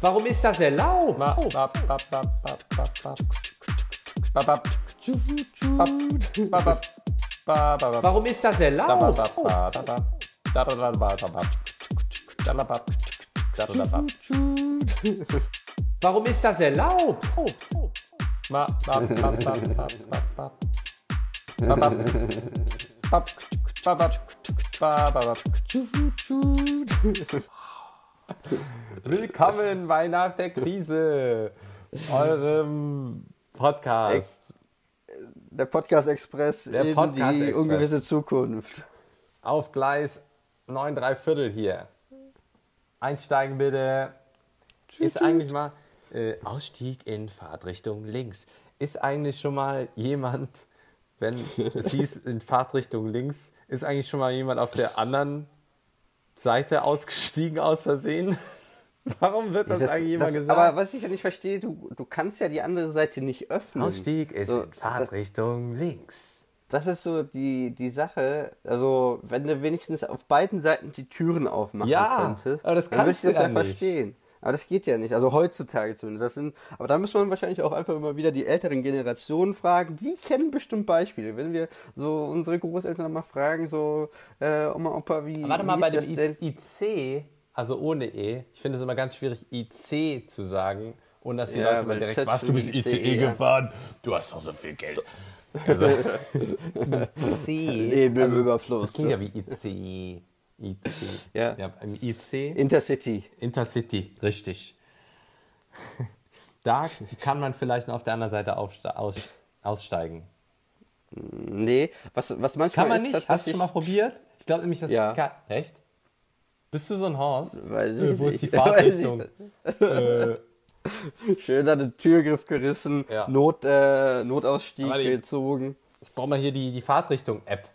Warum ist das erlaubt? Warum ist das erlaubt? Warum ist das erlaubt? Willkommen bei Nach der Krise, eurem Podcast. Der Podcast Express Der in Podcast die Express. ungewisse Zukunft. Auf Gleis 9 3 Viertel hier. Einsteigen bitte. Ist eigentlich mal äh, Ausstieg in Fahrtrichtung links. Ist eigentlich schon mal jemand, wenn es hieß in Fahrtrichtung links, ist eigentlich schon mal jemand auf der anderen Seite ausgestiegen aus Versehen? Warum wird das, eigentlich immer das- gesagt? Aber was ich ja nicht verstehe, du, du kannst ja die andere Seite nicht öffnen. Ausstieg ist So, in Fahrtrichtung links. Das ist so die, die Sache, also wenn du wenigstens auf beiden Seiten die Türen aufmachen Ja, könntest, aber das dann kannst du das ja ja nicht. verstehen. Aber das geht ja nicht, also heutzutage zumindest. Das sind, aber da muss man wahrscheinlich auch einfach mal wieder die älteren Generationen fragen, die kennen bestimmt Beispiele. Wenn wir so unsere Großeltern mal fragen, so äh, Oma, Opa, wie, Warte mal, bei dem? IC, also ohne E, ich finde es immer ganz schwierig, IC zu sagen, ohne dass die Ja, Leute mal direkt, was, du bist ICE ICE, ja. gefahren, du hast doch so viel Geld. Also, IC, Leben im Überfluss. das klingt ja wie IC, IC. Ja. ja im IC, Intercity. Intercity, richtig. Da kann man vielleicht noch auf der anderen Seite aus aussteigen. Nee, was, was manchmal Kann man ist nicht? Hast du tatsächlich- schon mal probiert? Ich glaube nämlich, dass Ja. kann, Echt? Bist du so ein Horst? Weiß Äh, ich wo ist die nicht. Weiß ich Fahrtrichtung? äh, Schön an den Türgriff gerissen, Ja. Not, äh, Notausstieg Aber die- gezogen. ich brauche mal hier die, die Fahrtrichtung-App.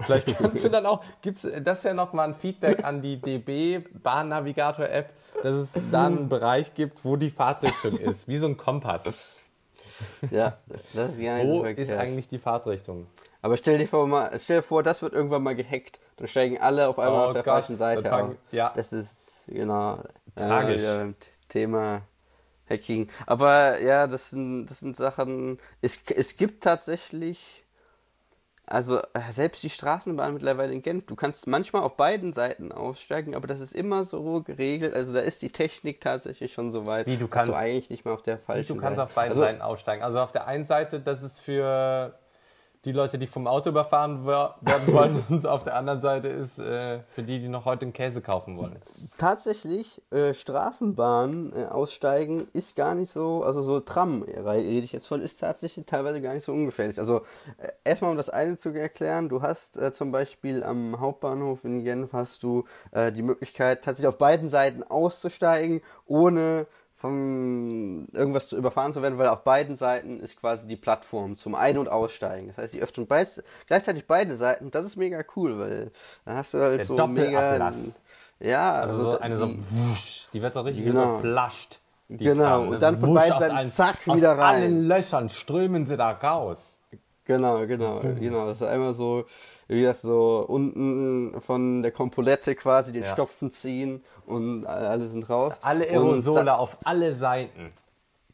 Vielleicht kannst du dann auch, gibt's das ja nochmal ein Feedback an die DB Bahnnavigator-App, dass es da einen Bereich gibt, wo die Fahrtrichtung ist, wie so ein Kompass. Ja, das ist gar nicht Wo so ist eigentlich die Fahrtrichtung? Aber stell dir, vor, mal, stell dir vor, das wird irgendwann mal gehackt. Dann steigen alle auf einmal Oh auf der Gott, falschen Seite auf. ja. Das ist, genau, Tragisch. äh, wieder ein Thema Hacking. Aber ja, das sind, das sind Sachen, es, es gibt tatsächlich, also äh, selbst die Straßenbahn mittlerweile in Genf, du kannst manchmal auf beiden Seiten aussteigen, aber das ist immer so geregelt, also da ist die Technik tatsächlich schon so weit, Wie, du dass kannst- du eigentlich nicht mehr auf der Wie, falschen du kannst Seite. auf beiden also, Seiten aussteigen. Also auf der einen Seite, das ist für die Leute, die vom Auto überfahren wer- werden wollen, und auf der anderen Seite ist äh, für die, die noch heute einen Käse kaufen wollen. tatsächlich äh, Straßenbahn äh, aussteigen ist gar nicht so, also so Tram rede ich jetzt von, ist tatsächlich teilweise gar nicht so ungefährlich. Also äh, erstmal um das eine zu erklären, du hast äh, zum Beispiel am Hauptbahnhof in Genf hast du äh, die Möglichkeit tatsächlich auf beiden Seiten auszusteigen, ohne von irgendwas zu überfahren zu werden, weil auf beiden Seiten ist quasi die Plattform zum Ein- und Aussteigen. Das heißt, die öffnen beid, gleichzeitig beide Seiten. Das ist mega cool, weil dann hast du halt Der so mega ja, Also so da- eine so, die- wusch, die wird so richtig Genau. überflasht. die Genau, Tram. und dann von beiden aus Seiten allen- zack, aus wieder rein. allen Löchern strömen sie da raus. Genau, genau, genau. Das ist einmal so, wie das so unten von der Kompolette quasi den Ja. Stopfen ziehen und alle sind raus. Alle Aerosole auf alle Seiten.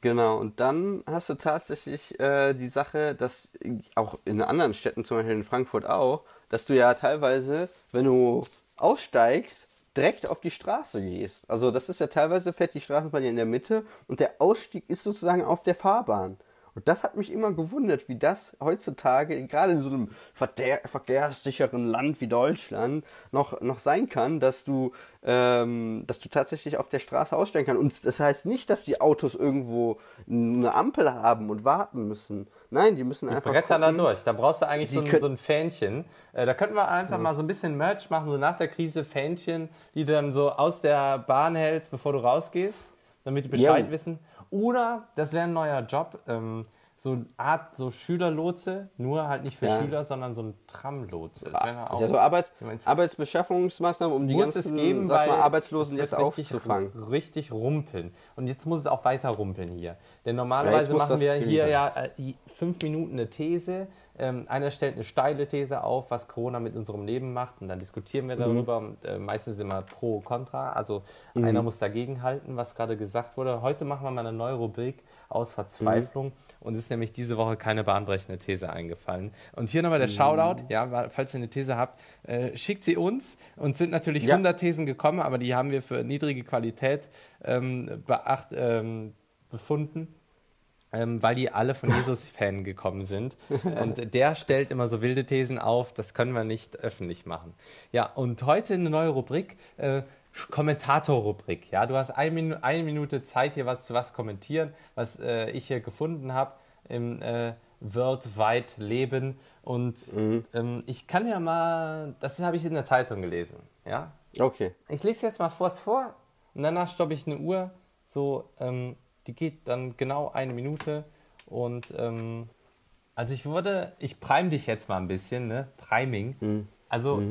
Genau, und dann hast du tatsächlich äh, die Sache, dass auch in anderen Städten, zum Beispiel in Frankfurt auch, dass du ja teilweise, wenn du aussteigst, direkt auf die Straße gehst. Also das ist ja teilweise fährt die Straßenbahn ja in der Mitte und der Ausstieg ist sozusagen auf der Fahrbahn. Und das hat mich immer gewundert, wie das heutzutage, gerade in so einem verkehr- verkehrssicheren Land wie Deutschland, noch, noch sein kann, dass du, ähm, dass du tatsächlich auf der Straße aussteigen kannst. Und das heißt nicht, dass die Autos irgendwo eine Ampel haben und warten müssen. Nein, die müssen einfach. Brettern da gucken. durch. Da brauchst du eigentlich Die so ein, so ein Fähnchen. Äh, da könnten wir einfach mal so ein bisschen Merch machen, so nach der Krise Fähnchen, die du dann so aus der Bahn hältst, bevor du rausgehst, damit die Bescheid Ja. wissen. Oder, das wäre ein neuer Job, ähm, so eine Art so Schülerlotse, nur halt nicht für Ja. Schüler, sondern so ein Tramlotse. Das wäre Das auch, ist ja so Arbeits Arbeitsbeschaffungsmaßnahmen, um die ganzen geben, sag mal, Arbeitslosen jetzt aufzufangen. Richtig rumpeln. Und jetzt muss es auch weiter rumpeln hier. Denn normalerweise muss machen wir hier ja äh, die fünf Minuten eine These, ähm, einer stellt eine steile These auf, was Corona mit unserem Leben macht und dann diskutieren wir darüber. Und, äh, meistens immer pro, contra. Also einer muss dagegen halten, was gerade gesagt wurde. Heute machen wir mal eine neue Rubrik aus Verzweiflung und es ist nämlich diese Woche keine bahnbrechende These eingefallen. Und hier nochmal der Shoutout, ja, weil- falls ihr eine These habt, äh, schickt sie uns und sind natürlich Ja. 100 Thesen gekommen, aber die haben wir für niedrige Qualität ähm, beacht, ähm, befunden ähm, weil die alle von Jesus-Fan gekommen sind. Und der stellt immer so wilde Thesen auf, das können wir nicht öffentlich machen. Ja, und heute eine neue Rubrik, äh, Kommentator-Rubrik. Ja, du hast ein Minu eine Minute Zeit, hier was zu was kommentieren, was äh, ich hier gefunden habe im äh, Worldwide Leben. Und ähm, ich kann ja mal, das habe ich in der Zeitung gelesen. Ja, Okay. ich lese jetzt mal vors vor und danach stoppe ich eine Uhr. So, ähm, die geht dann genau eine Minute. Und ähm, also ich wurde, ich prime dich jetzt mal ein bisschen, ne? Priming. Also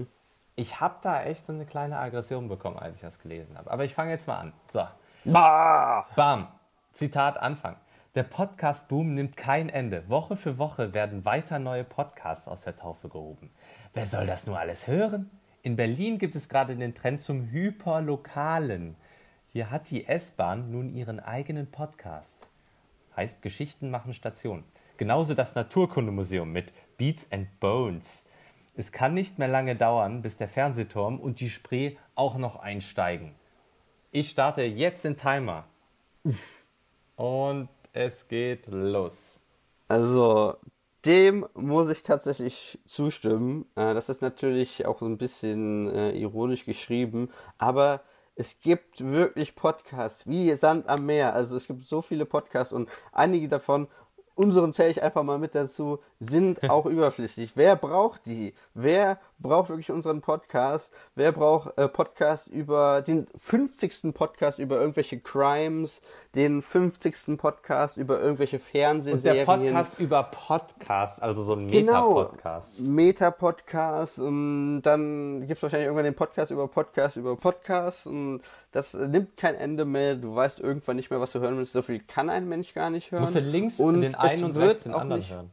ich habe da echt so eine kleine Aggression bekommen, als ich das gelesen habe. Aber ich fange jetzt mal an. So. Bah! Bam. Zitat Anfang. Der Podcast-Boom nimmt kein Ende. Woche für Woche werden weiter neue Podcasts aus der Taufe gehoben. Wer soll das nur alles hören? In Berlin gibt es gerade den Trend zum Hyperlokalen. Hier hat die S-Bahn nun ihren eigenen Podcast. Heißt Geschichten machen Station. Genauso das Naturkundemuseum mit Beats and Bones. Es kann nicht mehr lange dauern, bis der Fernsehturm und die Spree auch noch einsteigen. Ich starte jetzt den Timer. Und es geht los. Also, dem muss ich tatsächlich zustimmen. Äh, Das ist natürlich auch so ein bisschen äh, ironisch geschrieben, aber es gibt wirklich Podcasts wie Sand am Meer. Also es gibt so viele Podcasts und einige davon, unseren zähle ich einfach mal mit dazu, sind auch überflüssig. Wer braucht die? Wer braucht wirklich unseren Podcast? Wer braucht äh, Podcast über den 50. Podcast über irgendwelche Crimes, den 50. Podcast über irgendwelche Und Fernsehserien? der Podcast über Podcasts, also so ein Genau, Meta-Podcast. Meta-Podcast und dann gibt es wahrscheinlich irgendwann den Podcast über Podcast über Podcast und das nimmt kein Ende mehr. Du weißt irgendwann nicht mehr, was du hören willst. So viel kann ein Mensch gar nicht hören. Musst du links und den einen und rechts den auch anderen nicht, hören.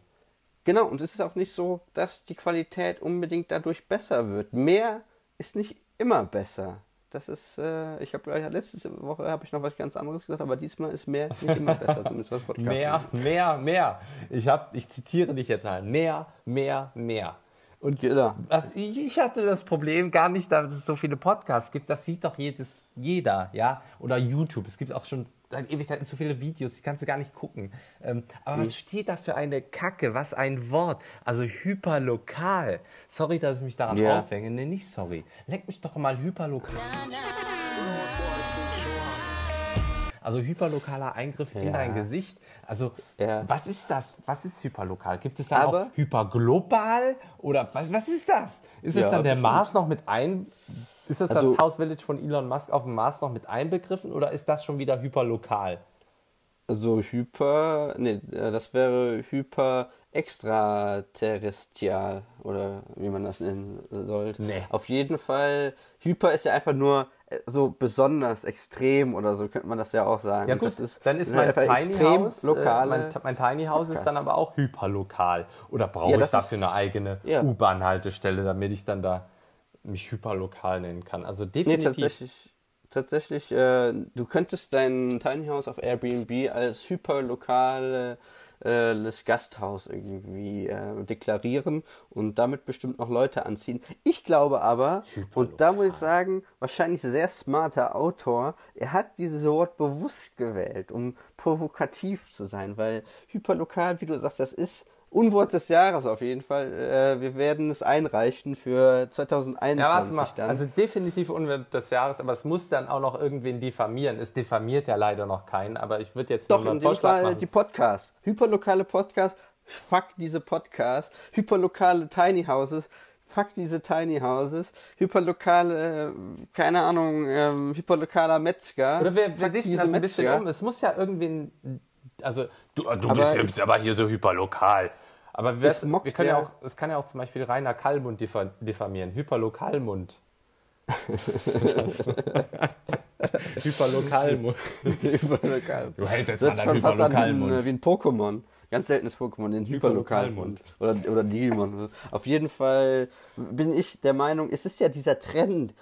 Genau, und es ist auch nicht so, dass die Qualität unbedingt dadurch besser wird. Mehr ist nicht immer besser. Das ist, äh, ich habe gleich letzte Woche habe ich noch was ganz anderes gesagt, aber diesmal ist mehr nicht immer besser, zumindest was Podcast Mehr, mehr, mehr. Ich, hab, ich zitiere dich jetzt mal. Mehr, mehr, mehr. Und Genau. was, ich ich hatte das Problem gar nicht, dass es so viele Podcasts gibt. Das sieht doch jedes, jeder, ja. Oder YouTube. Es gibt auch schon seit Ewigkeiten so viele Videos, die kannst du gar nicht gucken. Ähm, aber was steht da für eine Kacke? Was ein Wort. Also hyperlokal. Sorry, dass ich mich daran Ja. aufhänge. Nee, nicht sorry. Leck mich doch mal hyperlokal. Also hyperlokaler Eingriff in Ja. dein Gesicht. Also Ja. was ist das? Was ist hyperlokal? Gibt es Aber- auch hyperglobal? Oder was, was ist das? Ist es Ja, dann der bestimmt. Mars noch mit ein... Ist das Also- das House Village von Elon Musk auf dem Mars noch mit einbegriffen oder ist das schon wieder hyperlokal? So hyper, nee, äh, das wäre hyper extraterrestrial oder wie man das nennen sollte. Nee. Auf jeden Fall, hyper ist ja einfach nur äh, so besonders extrem oder so könnte man das ja auch sagen. Ja gut, das ist, dann ist mein Tiny House, lokale. äh, mein, mein Tiny House ist dann aber auch hyperlokal. Oder brauche Ja, ich dafür ist- eine eigene Ja. U-Bahn-Haltestelle, damit ich dann da mich hyperlokal nennen kann? Also nee, definitiv. tatsächlich, tatsächlich, äh, du könntest dein Tiny House auf Airbnb als hyperlokale äh, das Gasthaus irgendwie äh, deklarieren und damit bestimmt noch Leute anziehen. Ich glaube aber, und da muss ich sagen, wahrscheinlich sehr smarter Autor, er hat dieses Wort bewusst gewählt, um provokativ zu sein, weil hyperlokal, wie du sagst, das ist Unwort des Jahres auf jeden Fall. Äh, wir werden es einreichen für 2021 Ja, warte mal. dann. Also definitiv Unwert des Jahres, aber es muss dann auch noch irgendwen diffamieren. Es diffamiert ja leider noch keinen, aber ich würde jetzt Doch, mal einen in dem Vorschlag Fall machen. die Podcasts. Hyperlokale Podcasts, fuck diese Podcasts. Hyperlokale Tiny Houses, fuck diese Tiny Houses. Hyperlokale, äh, keine Ahnung, ähm, hyperlokaler Metzger. Oder wir, wir dichten das ein bisschen um. Es muss ja irgendwie, also du, du bist jetzt aber hier so hyperlokal. Aber wir, wir können ja auch, es kann ja auch zum Beispiel Rainer Kallmund diffa- diffamieren. Hyperlokalmund. Hyperlokalmund. Hyperlokal. Du hältst jetzt Das an ist deinem schon fast an wie ein, Hyperlokalmund. äh, wie ein Pokémon. Ganz seltenes Pokémon, den Hyperlokalmund. Oder, oder Digimon. Auf jeden Fall bin ich der Meinung, es ist ja dieser Trend.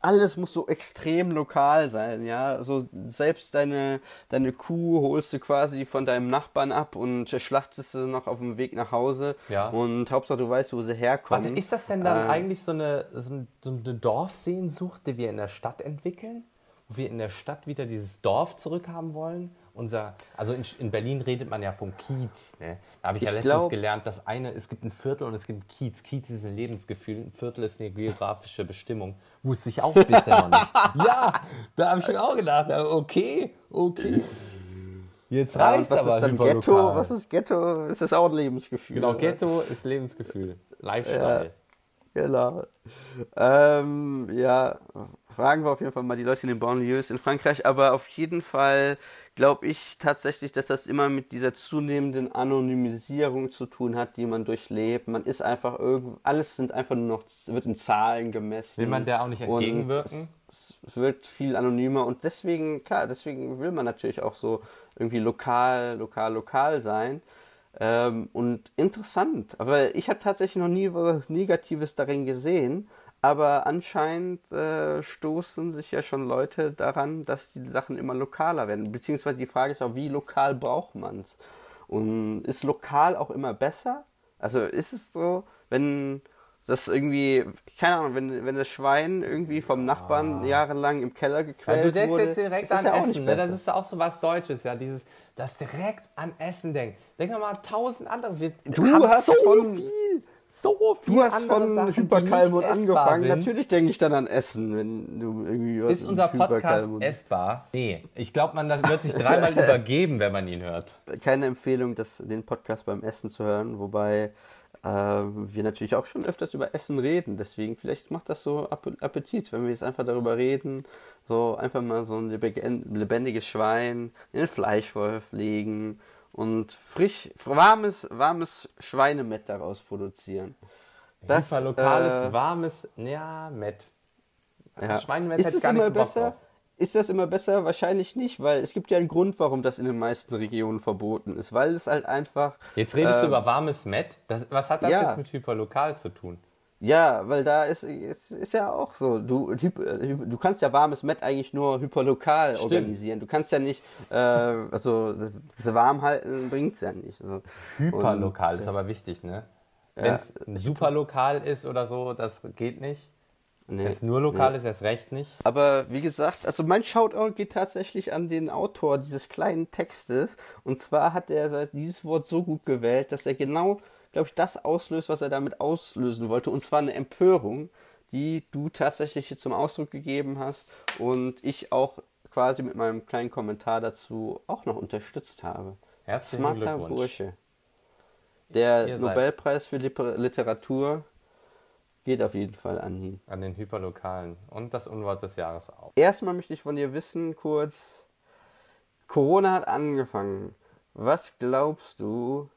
Alles muss so extrem lokal sein, ja. So selbst deine, deine Kuh holst du quasi von deinem Nachbarn ab und schlachtest sie noch auf dem Weg nach Hause. Ja. Und Hauptsache du weißt, wo sie herkommen. Warte, ist das denn dann Äh, eigentlich so eine, so ein- so eine Dorfsehnsucht, die wir in der Stadt entwickeln? Wo wir in der Stadt wieder dieses Dorf zurückhaben wollen? Unser, also in, in Berlin redet man ja vom Kiez. Ne? Da habe ich, ja Ich letztens glaub- gelernt, dass eine, es gibt ein Viertel und es gibt ein Kiez. Kiez ist ein Lebensgefühl, ein Viertel ist eine geografische Bestimmung. Wusste ich auch bisher noch nicht. Ja, da habe ich mir auch gedacht, ja, okay, okay. Jetzt Ja, und reicht's was aber ist dann hyperlokal. Ghetto? Was ist Ghetto? Ist das auch ein Lebensgefühl? Genau, oder? Ghetto ist Lebensgefühl, Lifestyle. Genau. Ähm, ja, fragen wir auf jeden Fall mal die Leute in den Banlieues in Frankreich, aber auf jeden Fall glaube ich tatsächlich, dass das immer mit dieser zunehmenden Anonymisierung zu tun hat, die man durchlebt. Man ist einfach irgend, alles sind einfach nur noch, wird in Zahlen gemessen. Will man der auch nicht entgegenwirken? Es, es wird viel anonymer und deswegen, klar, deswegen will man natürlich auch so irgendwie lokal, lokal, lokal sein. Ähm, und interessant, aber ich habe tatsächlich noch nie was Negatives darin gesehen. Aber anscheinend äh, stoßen sich ja schon Leute daran, dass die Sachen immer lokaler werden. Beziehungsweise die Frage ist auch, wie lokal braucht man es? Und ist lokal auch immer besser? Also ist es so, wenn das irgendwie, keine Ahnung, wenn, wenn das Schwein irgendwie vom Nachbarn jahrelang im Keller gequält Weil du denkst wurde, jetzt direkt an ja Essen, ne? das ist auch so was Deutsches, ja, dieses, das direkt an Essen denkt. Denk doch mal an tausend andere. Wir Du haben hast so von- viel, so viel Du hast von Sachen, essbar angefangen. sind. Natürlich denke ich dann an Essen, wenn du irgendwie was Ist unser Podcast essbar? Nee, ich glaube, man wird sich dreimal übergeben, wenn man ihn hört. Keine Empfehlung, das, den Podcast beim Essen zu hören, wobei äh, wir natürlich auch schon öfters über Essen reden. Deswegen vielleicht macht das so App- Appetit, wenn wir jetzt einfach darüber reden, so einfach mal so ein lebendiges Schwein in den Fleischwolf legen und frisch, warmes, warmes Schweinemett daraus produzieren. Das, Hyperlokales, äh, warmes, ja, Met. Ja. Schweinemett ist es gar nicht immer so besser? Ist das immer besser? Wahrscheinlich nicht, weil es gibt ja einen Grund, warum das in den meisten Regionen verboten ist, weil es halt einfach Jetzt redest du ähm, über warmes Met. Das, was hat das ja. jetzt mit Hyperlokal zu tun? Ja, weil da ist, ist, ist ja auch so. Du, äh, du kannst ja warmes Met eigentlich nur hyperlokal Stimmt. organisieren. Du kannst ja nicht, äh, also das Warmhalten bringt's ja nicht. So. Hyperlokal ist aber wichtig, ne? Wenn es superlokal ist oder so, das geht nicht. Nee, Wenn es nur lokal nee. ist, erst recht nicht. Aber wie gesagt, also mein Shoutout geht tatsächlich an den Autor dieses kleinen Textes. Und zwar hat er dieses Wort so gut gewählt, dass er genau, glaube ich, das auslöst, was er damit auslösen wollte. Und zwar eine Empörung, die du tatsächlich zum Ausdruck gegeben hast und ich auch quasi mit meinem kleinen Kommentar dazu auch noch unterstützt habe. Herzlichen Smarter Glückwunsch. Bursche. Der Nobelpreis für Liter- Literatur geht auf jeden Fall an ihn. An den Hyperlokalen. Und das Unwort des Jahres auch. Erstmal möchte ich von dir wissen, kurz, Corona hat angefangen. Was glaubst du,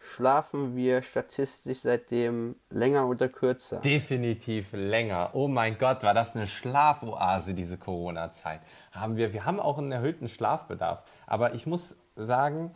schlafen wir statistisch seitdem länger oder kürzer? Definitiv länger. Oh mein Gott, war das eine Schlafoase, diese Corona-Zeit. Haben wir, wir haben auch einen erhöhten Schlafbedarf. Aber ich muss sagen,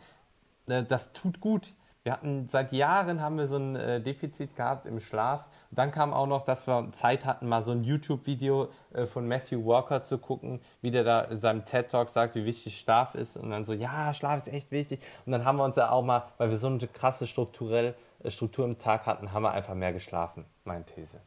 äh, das tut gut. Wir hatten seit Jahren haben wir so ein äh, Defizit gehabt im Schlaf. Und dann kam auch noch, dass wir Zeit hatten, mal so ein YouTube-Video äh, von Matthew Walker zu gucken, wie der da in seinem TED-Talk sagt, wie wichtig Schlaf ist. Und dann so, ja, Schlaf ist echt wichtig. Und dann haben wir uns ja auch mal, weil wir so eine krasse strukturell, äh, Struktur im Tag hatten, haben wir einfach mehr geschlafen. Meine These.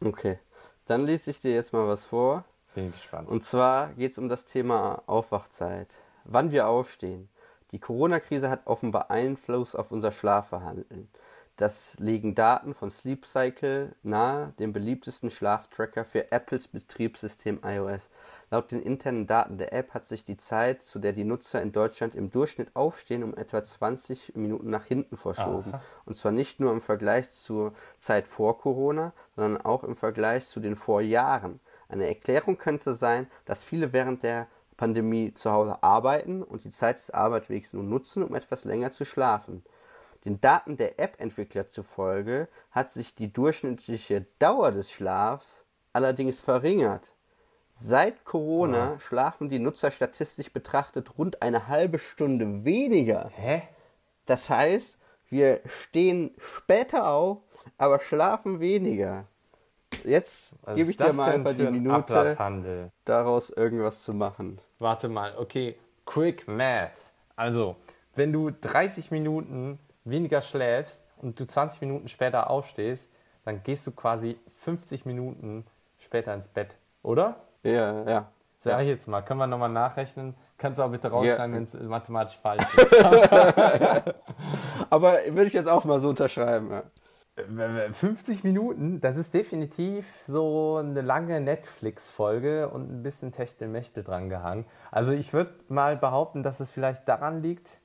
Okay, dann lese ich dir jetzt mal was vor. Bin gespannt. Und zwar geht es um das Thema Aufwachzeit. Wann wir aufstehen. Die Corona-Krise hat offenbar Einfluss auf unser Schlafverhalten. Das legen Daten von Sleep Cycle nahe, dem beliebtesten Schlaftracker für Apples Betriebssystem iOS. Laut den internen Daten der App hat sich die Zeit, zu der die Nutzer in Deutschland im Durchschnitt aufstehen, um etwa 20 Minuten nach hinten verschoben. Aha. Und zwar nicht nur im Vergleich zur Zeit vor Corona, sondern auch im Vergleich zu den Vorjahren. Eine Erklärung könnte sein, dass viele während der Pandemie zu Hause arbeiten und die Zeit des Arbeitswegs nun nutzen, um etwas länger zu schlafen. Den Daten der App-Entwickler zufolge hat sich die durchschnittliche Dauer des Schlafs allerdings verringert. Seit Corona schlafen die Nutzer statistisch betrachtet rund eine halbe Stunde weniger. Hä? Das heißt, wir stehen später auf, aber schlafen weniger. Jetzt Was gebe ich dir mal einfach die ein Minute, daraus irgendwas zu machen. Warte mal, okay, quick math. Also, wenn du 30 Minuten weniger schläfst und du 20 Minuten später aufstehst, dann gehst du quasi 50 Minuten später ins Bett, oder? Ja, ja. Sag ich jetzt mal, können wir nochmal nachrechnen? Kannst du auch bitte rausschneiden, wenn es mathematisch falsch ist. Aber würde ich jetzt auch mal so unterschreiben. Ja. 50 Minuten, das ist definitiv so eine lange Netflix-Folge und ein bisschen Techtelmechtel dran gehangen. Also ich würde mal behaupten, dass es vielleicht daran liegt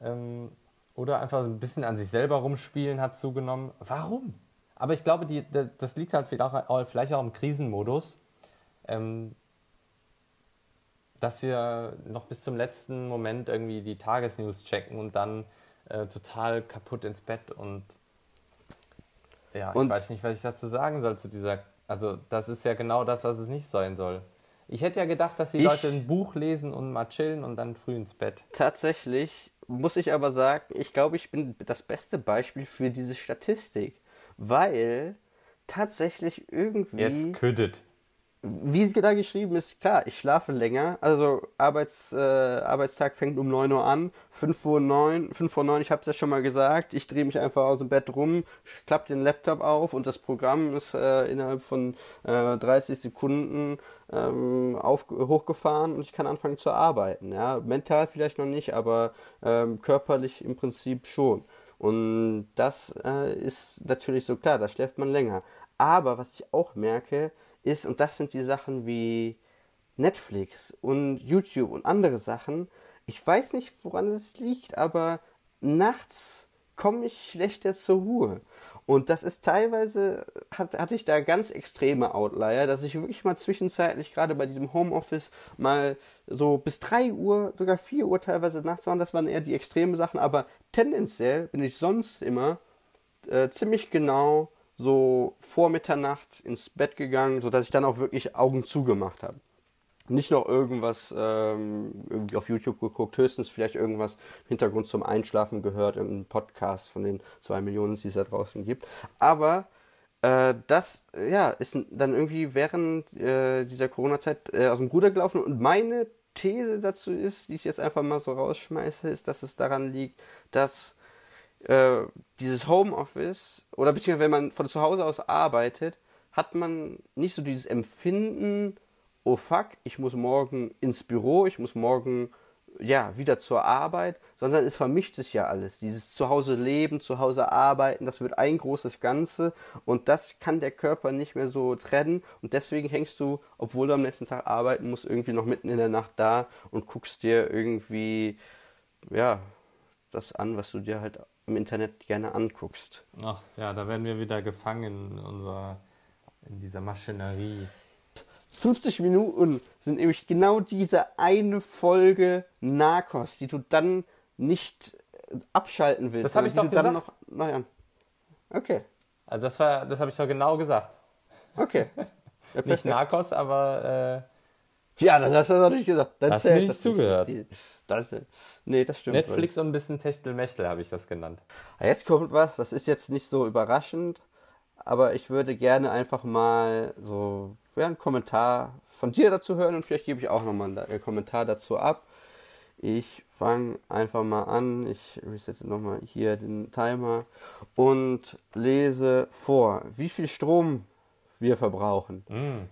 ähm, oder einfach ein bisschen an sich selber rumspielen hat zugenommen. Warum? Aber ich glaube, die, da- das liegt halt vielleicht auch, vielleicht auch im Krisenmodus, ähm, dass wir noch bis zum letzten Moment irgendwie die Tagesnews checken und dann äh, total kaputt ins Bett und ja, ich Und- weiß nicht, was ich dazu sagen soll zu dieser. Also, das ist ja genau das, was es nicht sein soll. Ich hätte ja gedacht, dass die Ich- Leute ein Buch lesen und mal chillen und dann früh ins Bett. Tatsächlich muss ich aber sagen, ich glaube, ich bin das beste Beispiel für diese Statistik, weil tatsächlich irgendwie, Jetzt küttet. Wie da geschrieben ist, klar, ich schlafe länger, also Arbeits, äh, Arbeitstag fängt um 9 Uhr an, 5 Uhr 9, 5 vor 9, ich habe es ja schon mal gesagt, ich drehe mich einfach aus dem Bett rum, klappe den Laptop auf und das Programm ist äh, innerhalb von äh, 30 Sekunden ähm, auf, hochgefahren und ich kann anfangen zu arbeiten. Ja? Mental vielleicht noch nicht, aber ähm, körperlich im Prinzip schon. Und das äh, ist natürlich so klar, da schläft man länger. Aber was ich auch merke, ist, und das sind die Sachen wie Netflix und YouTube und andere Sachen, ich weiß nicht, woran es liegt, aber nachts komme ich schlechter zur Ruhe. Und das ist teilweise, hat, hatte ich da ganz extreme Outlier, dass ich wirklich mal zwischenzeitlich, gerade bei diesem Homeoffice, mal so bis 3 Uhr, sogar 4 Uhr teilweise nachts waren. Das waren eher die extremen Sachen, aber tendenziell bin ich sonst immer äh, ziemlich genau so vor Mitternacht ins Bett gegangen, sodass ich dann auch wirklich Augen zugemacht habe. Nicht noch irgendwas ähm, irgendwie auf YouTube geguckt, höchstens vielleicht irgendwas im Hintergrund zum Einschlafen gehört, irgendein Podcast von den zwei Millionen, die es da draußen gibt. Aber äh, das ja, ist dann irgendwie während äh, dieser Corona-Zeit äh, aus dem Ruder gelaufen. Und meine These dazu ist, die ich jetzt einfach mal so rausschmeiße, ist, dass es daran liegt, dass äh, dieses Homeoffice oder beziehungsweise wenn man von zu Hause aus arbeitet, hat man nicht so dieses Empfinden, oh fuck, ich muss morgen ins Büro, ich muss morgen ja wieder zur Arbeit, sondern es vermischt sich ja alles. Dieses Zuhause leben, Zuhause arbeiten, das wird ein großes Ganze und das kann der Körper nicht mehr so trennen und deswegen hängst du, obwohl du am nächsten Tag arbeiten musst, irgendwie noch mitten in der Nacht da und guckst dir irgendwie ja das an, was du dir halt im Internet gerne anguckst. Ach ja, da werden wir wieder gefangen in, unserer, in dieser Maschinerie. 50 Minuten sind nämlich genau diese eine Folge Narcos, die du dann nicht äh, abschalten willst. Das hab sondern ich doch du dann gesagt. noch an. Okay, Also das war, das habe ich doch genau gesagt. okay. Nicht. Narcos, aber Ja, das hast du natürlich gesagt. Dann Hast du nicht zugehört? Das, nee, das stimmt. Netflix und ein bisschen Techtelmechtel habe ich das genannt. Ah, Jetzt kommt was, das ist jetzt nicht so überraschend, aber ich würde gerne einfach mal so ja, einen Kommentar von dir dazu hören und vielleicht gebe ich auch nochmal einen Kommentar dazu ab. Ich fange einfach mal an, ich resette nochmal hier den Timer und lese vor, wie viel Strom wir verbrauchen. Mm.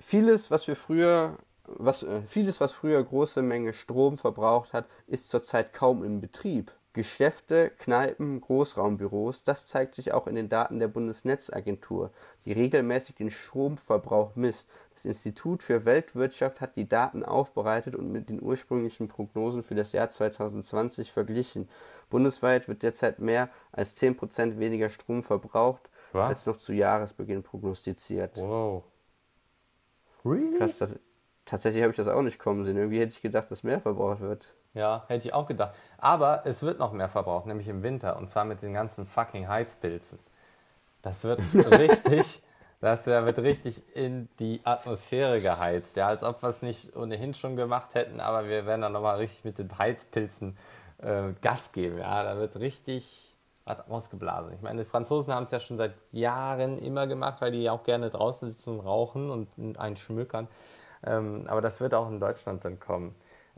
Vieles, was wir früher, was, äh, vieles, was früher große Menge Strom verbraucht hat, ist zurzeit kaum im Betrieb. Geschäfte, Kneipen, Großraumbüros, das zeigt sich auch in den Daten der Bundesnetzagentur, die regelmäßig den Stromverbrauch misst. Das Institut für Weltwirtschaft hat die Daten aufbereitet und mit den ursprünglichen Prognosen für das Jahr 2020 verglichen. Bundesweit wird derzeit mehr als 10% weniger Strom verbraucht, Was? als noch zu Jahresbeginn prognostiziert. Wow. Really? Krass, das, tatsächlich habe ich das auch nicht kommen sehen. Irgendwie hätte ich gedacht, dass mehr verbraucht wird. Ja, hätte ich auch gedacht. Aber es wird noch mehr verbraucht, nämlich im Winter. Und zwar mit den ganzen fucking Heizpilzen. Das wird richtig, das wird richtig in die Atmosphäre geheizt. Ja, als ob wir es nicht ohnehin schon gemacht hätten, aber wir werden dann nochmal richtig mit den Heizpilzen äh, Gas geben. Ja, da wird richtig was ausgeblasen. Ich meine, die Franzosen haben es ja schon seit Jahren immer gemacht, weil die ja auch gerne draußen sitzen und rauchen und einen schmückern. Ähm, aber das wird auch in Deutschland dann kommen.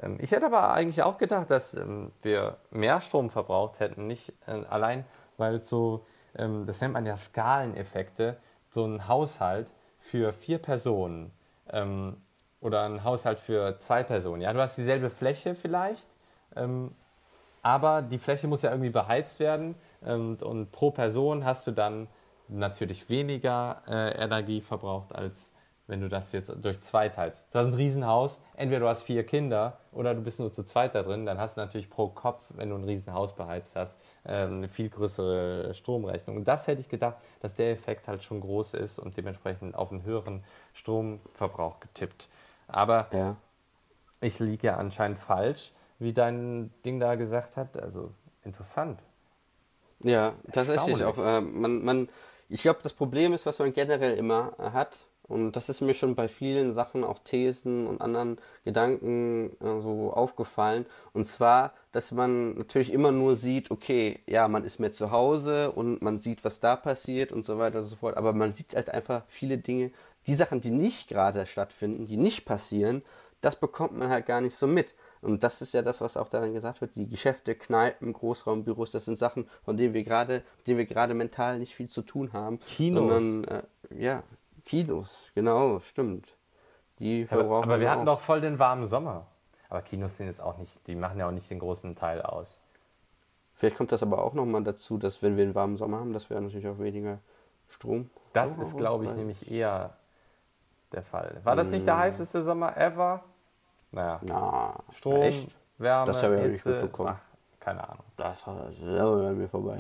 Ähm, ich hätte aber eigentlich auch gedacht, dass ähm, wir mehr Strom verbraucht hätten, nicht äh, allein, weil so, das nennt man ja Skaleneffekte, so ein Haushalt für vier Personen oder ein Haushalt für zwei Personen. Ja, du hast dieselbe Fläche vielleicht, aber die Fläche muss ja irgendwie beheizt werden und, und pro Person hast du dann natürlich weniger äh, Energie verbraucht als wenn du das jetzt durch zwei teilst. Du hast ein Riesenhaus, entweder du hast vier Kinder oder du bist nur zu zweit da drin, dann hast du natürlich pro Kopf, wenn du ein Riesenhaus beheizt hast, ähm, eine viel größere Stromrechnung. Und das hätte ich gedacht, dass der Effekt halt schon groß ist und dementsprechend auf einen höheren Stromverbrauch getippt. Aber ja. ich liege ja anscheinend falsch, wie dein Ding da gesagt hat. Also interessant. Ja, tatsächlich auch. Äh, man, man, ich glaube, das Problem ist, was man generell immer hat, und das ist mir schon bei vielen Sachen, auch Thesen und anderen Gedanken äh, so aufgefallen. Und zwar, dass man natürlich immer nur sieht, okay, ja, man ist mehr zu Hause und man sieht, was da passiert und so weiter und so fort. Aber man sieht halt einfach viele Dinge, die Sachen, die nicht gerade stattfinden, die nicht passieren, das bekommt man halt gar nicht so mit. Und das ist ja das, was auch darin gesagt wird. Die Geschäfte, Kneipen, Großraumbüros, das sind Sachen, von denen wir gerade, denen wir gerade mental nicht viel zu tun haben. Kinos. Sondern, äh, ja, Kinos, genau, stimmt. Die verbrauchen aber, aber wir hatten doch voll den warmen Sommer. Aber Kinos sind jetzt auch nicht, die machen ja auch nicht den großen Teil aus. Vielleicht kommt das aber auch nochmal dazu, dass wenn wir einen warmen Sommer haben, dass wir natürlich auch weniger Strom. Das ist, glaube ich, nämlich eher der Fall. War das nicht der hm. heißeste Sommer ever? Naja. Na, Strom, echt? Wärme, das habe ich Hitze, nicht mitbekommen. Ach, keine Ahnung. Das ist an mir vorbei.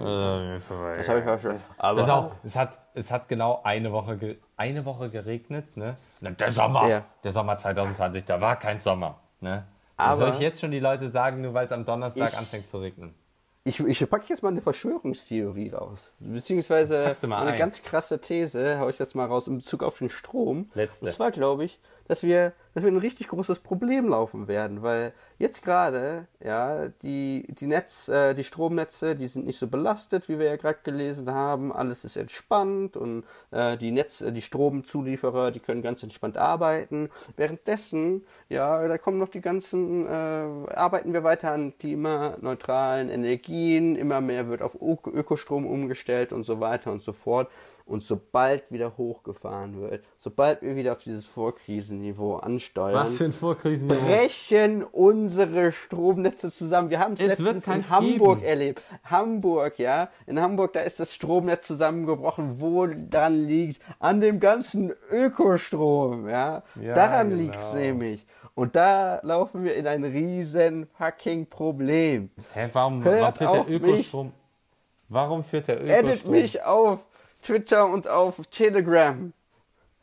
Vorbei. Das habe ich auch schon. Aber das auch, es, hat, es hat genau eine Woche, eine Woche geregnet. Ne? Der Sommer, ja. der Sommer 2020, da war kein Sommer. Ne? Aber soll ich jetzt schon die Leute sagen, nur weil es am Donnerstag ich, anfängt zu regnen? Ich, ich packe jetzt mal eine Verschwörungstheorie raus. Beziehungsweise eine ein. ganz krasse These, haue ich jetzt mal raus, in Bezug auf den Strom. Letzte. Das war, glaube ich, dass wir, dass wir ein richtig großes Problem laufen werden, weil jetzt gerade, ja, die, die Netz, äh, die Stromnetze, die sind nicht so belastet, wie wir ja gerade gelesen haben. Alles ist entspannt und äh, die Netz, äh, die Stromzulieferer, die können ganz entspannt arbeiten. Währenddessen, ja, da kommen noch die ganzen, äh, arbeiten wir weiter an klimaneutralen Energien, immer mehr wird auf Ökostrom umgestellt und so weiter und so fort. Und sobald wieder hochgefahren wird, sobald wir wieder auf dieses Vorkrisenniveau ansteuern, Was für ein Vorkrisenniveau? brechen unsere Stromnetze zusammen. Wir haben es letztens in Hamburg geben. erlebt. Hamburg, ja. In Hamburg, da ist das Stromnetz zusammengebrochen. Wo daran liegt? An dem ganzen Ökostrom, ja. ja daran genau. liegt es nämlich. Und da laufen wir in ein riesen fucking Problem. Hä, warum, warum führt der Ökostrom? Mich, warum führt der Ökostrom? Edit mich auf Twitter und auf Telegram.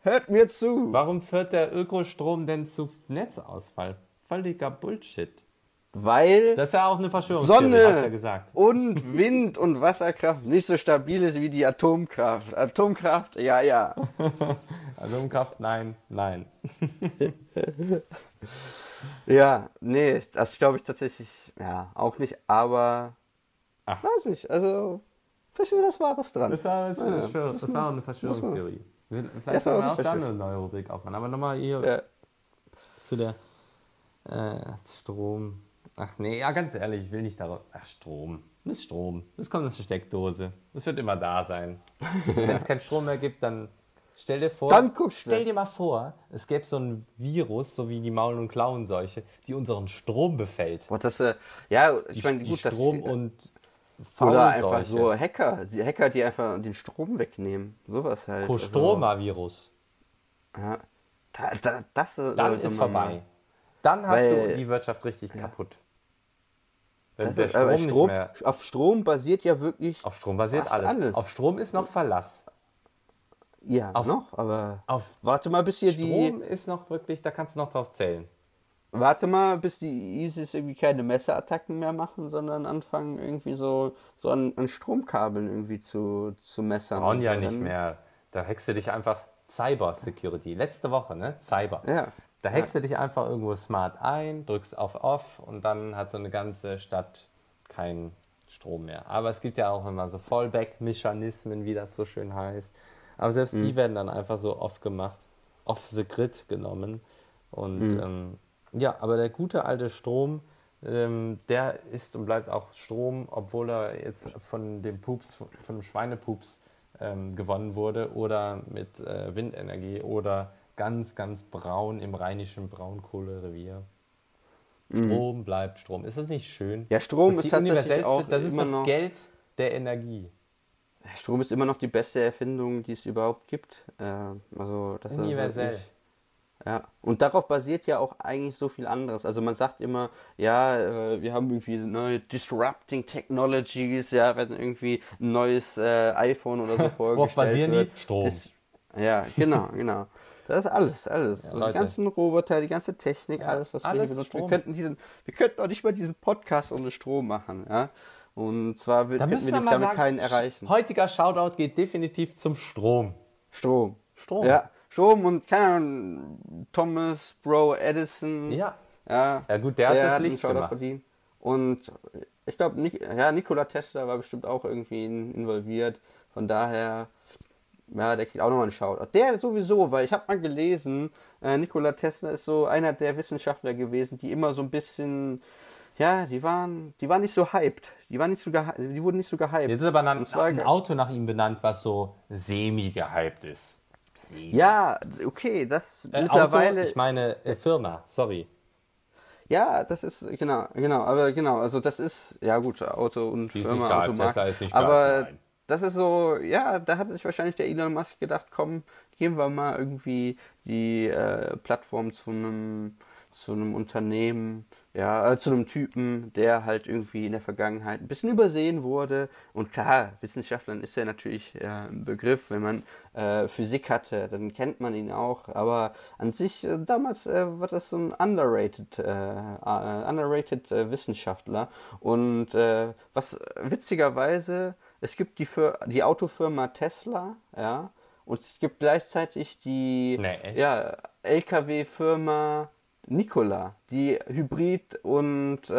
Hört mir zu. Warum führt der Ökostrom denn zu Netzausfall? Völliger Bullshit. Weil das ist ja auch eine Verschwörungstheorie, Sonne hast ja gesagt. und Wind und Wasserkraft nicht so stabil ist wie die Atomkraft. Atomkraft, ja, ja. Atomkraft, nein, nein. ja, nee, das glaube ich tatsächlich, ja, auch nicht, aber Ach. weiß ich, also Vielleicht ist was Wahres dran. Das war, das, ja, das, das, war eine Verschwörungstheorie. Vielleicht sollen wir auch da eine neue Rubrik aufmachen. Aber nochmal hier ja. zu der äh, Strom. Ach nee, ja, ganz ehrlich, ich will nicht darauf. Ach, Strom. Das ist Strom. Das kommt aus der Steckdose. Das wird immer da sein. Wenn es keinen Strom mehr gibt, dann stell dir vor. Dann guckst Stell dir mal vor, es gäbe so ein Virus, so wie die Maul- und Klauenseuche, die unseren Strom befällt. Boah, das, äh, ja, ich meine, gut, Strom das, und oder einfach so Hacker, Hacker, die einfach den Strom wegnehmen. Sowas halt. Kostroma-Virus. Also, ja. Da, da, das Dann ist vorbei. Dann hast Weil, du die Wirtschaft richtig ja. kaputt. Wenn der Strom, Strom auf Strom basiert ja wirklich. Auf Strom basiert alles. alles. Auf Strom ist noch Verlass. Ja, auf, noch, aber. Auf warte mal, bis hier Strom die. Strom ist noch wirklich, da kannst du noch drauf zählen. Warte mal, bis die ISIS irgendwie keine Messerattacken mehr machen, sondern anfangen irgendwie so, so an, an Stromkabeln irgendwie zu, zu messern. Brauchen ja nicht mehr. Da hackst du dich einfach Cyber Security. Letzte Woche, ne? Cyber. Ja. Da hackst ja. du dich einfach irgendwo smart ein, drückst auf Off und dann hat so eine ganze Stadt keinen Strom mehr. Aber es gibt ja auch immer so Fallback-Mechanismen, wie das so schön heißt. Aber selbst die werden dann einfach so off gemacht, off the grid genommen. Und ähm, ja, aber der gute alte Strom, ähm, der ist und bleibt auch Strom, obwohl er jetzt von dem Pups, von dem Schweinepups ähm, gewonnen wurde oder mit äh, Windenergie oder ganz, ganz braun im rheinischen Braunkohlerevier. Strom bleibt Strom. Ist das nicht schön? Ja, Strom das ist die tatsächlich auch Das ist immer das noch- Geld der Energie. Strom ist immer noch die beste Erfindung, die es überhaupt gibt. Äh, also das ist Universell. wirklich- Ja, und darauf basiert ja auch eigentlich so viel anderes. Also man sagt immer, ja, äh, wir haben irgendwie neue Disrupting Technologies, ja, wenn irgendwie ein neues äh, iPhone oder so vorgestellt basieren die? wird. Strom. Das, ja, genau, genau. Das ist alles, alles. so die ganzen Roboter, die ganze Technik, Ja, alles, was wir alles hier benutzen. Wir könnten, diesen, wir könnten auch nicht mal diesen Podcast ohne Strom machen, ja. Und zwar wird, Da könnten wir wir damit sagen, keinen erreichen. heutiger Shoutout geht definitiv zum Strom. Strom. Strom. Ja, Strom und keine Ahnung, Thomas, Bro, Edison. Ja. Ja, Ja gut, der hat das einen Licht gemacht. verdient. Und ich glaube, ja, Nikola Tesla war bestimmt auch irgendwie in, involviert. Von daher, ja, der kriegt auch nochmal einen Shoutout. Der sowieso, weil ich habe mal gelesen, äh, Nikola Tesla ist so einer der Wissenschaftler gewesen, die immer so ein bisschen, ja, die waren, die waren nicht so hyped. Die waren nicht so die wurden nicht so gehyped. Jetzt ist aber zwar- ein Auto nach ihm benannt, was so semi-gehypt ist. Ja, okay, das Äh, mittlerweile. Auto, ich meine äh, Firma, sorry. Ja, das ist, genau, genau, aber genau, also das ist, ja gut, Auto und Die ist Firma, nicht gehypt, Automarke, Tesla ist nicht aber gehypt, nein. das ist so, ja, da hat sich wahrscheinlich der Elon Musk gedacht, komm, geben wir mal irgendwie die äh, Plattform zu einem zu einem Unternehmen, ja, äh, zu einem Typen, der halt irgendwie in der Vergangenheit ein bisschen übersehen wurde. Und klar, Wissenschaftlern ist ja natürlich äh, ein Begriff, wenn man äh, Physik hatte, dann kennt man ihn auch. Aber an sich, äh, damals äh, war das so ein underrated, äh, underrated Wissenschaftler. Und was witzigerweise, es gibt die, Fir die Autofirma Tesla, ja, und es gibt gleichzeitig die Nee, ja, LKW-Firma Nikola, die Hybrid- und äh,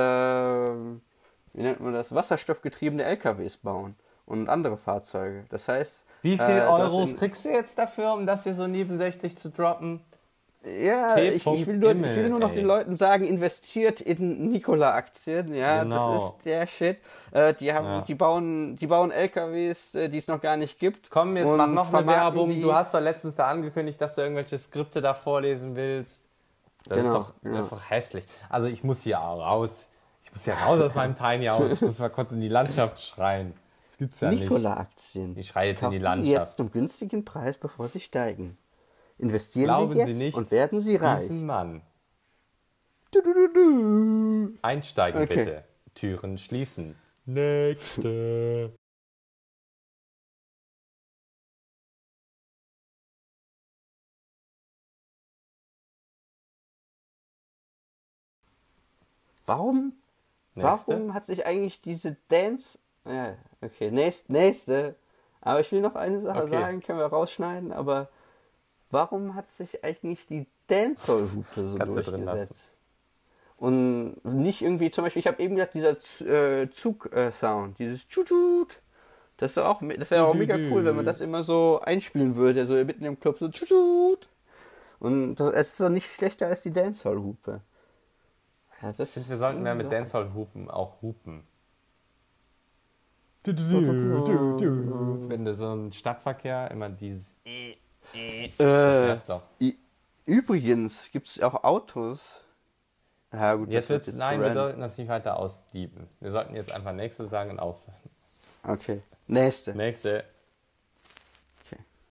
wie nennt man das, wasserstoffgetriebene LKWs bauen und andere Fahrzeuge. Das heißt, Wie viel äh, Euros kriegst du jetzt dafür, um das hier so nebensächlich zu droppen? Ja, ich, ich, will nur, ich will Himmel, nur noch ey. den Leuten sagen, investiert in Nikola-Aktien, ja, Genau. das ist der Shit. Äh, die haben, Ja. die bauen, die bauen LKWs, äh, die es noch gar nicht gibt. Komm, jetzt mach noch eine Werbung. Du hast doch letztens da angekündigt, dass du irgendwelche Skripte da vorlesen willst. Das, Genau, ist, doch, genau. das ist doch hässlich. Also ich muss hier raus. Ich muss hier raus aus meinem Tiny House. Ich muss mal kurz in die Landschaft schreien. Das gibt's ja nicht. Nikola-Aktien. Ich schreie jetzt in die Kaufen Sie Landschaft. jetzt zum günstigen Preis, bevor sie steigen. Investieren Glauben Sie Sie jetzt nicht, und werden Sie reich. Diesen Mann. Du, du, du, du. Einsteigen Okay. bitte. Türen schließen. Nächste. Warum? Nächste. Warum hat sich eigentlich diese Dance. Ja, okay, nächste, nächste. Aber ich will noch eine Sache Okay. sagen, können wir rausschneiden, aber warum hat sich eigentlich die Dancehall-Hupe so durchgesetzt? Und nicht irgendwie, zum Beispiel, ich habe eben gesagt, dieser äh, Zug-Sound, dieses Tschutschut. Das, auch, das wäre auch mega cool, wenn man das immer so einspielen würde, so mitten im Club, so Tschutschut. Und das, ist doch nicht schlechter als die Dancehall-Hupe. Ja, das Ich finde, wir sollten mehr mit so- Dancehall-Hupen auch hupen. Du, du, du, du, du. Wenn du so ein Stadtverkehr immer dieses. Äh, doch. i- übrigens gibt es auch Autos. Ja, gut, Jetzt wird zu nein, wir random. sollten das nicht weiter ausdieben. Wir sollten jetzt einfach nächste sagen und aufhören. Okay. Nächste. Nächste.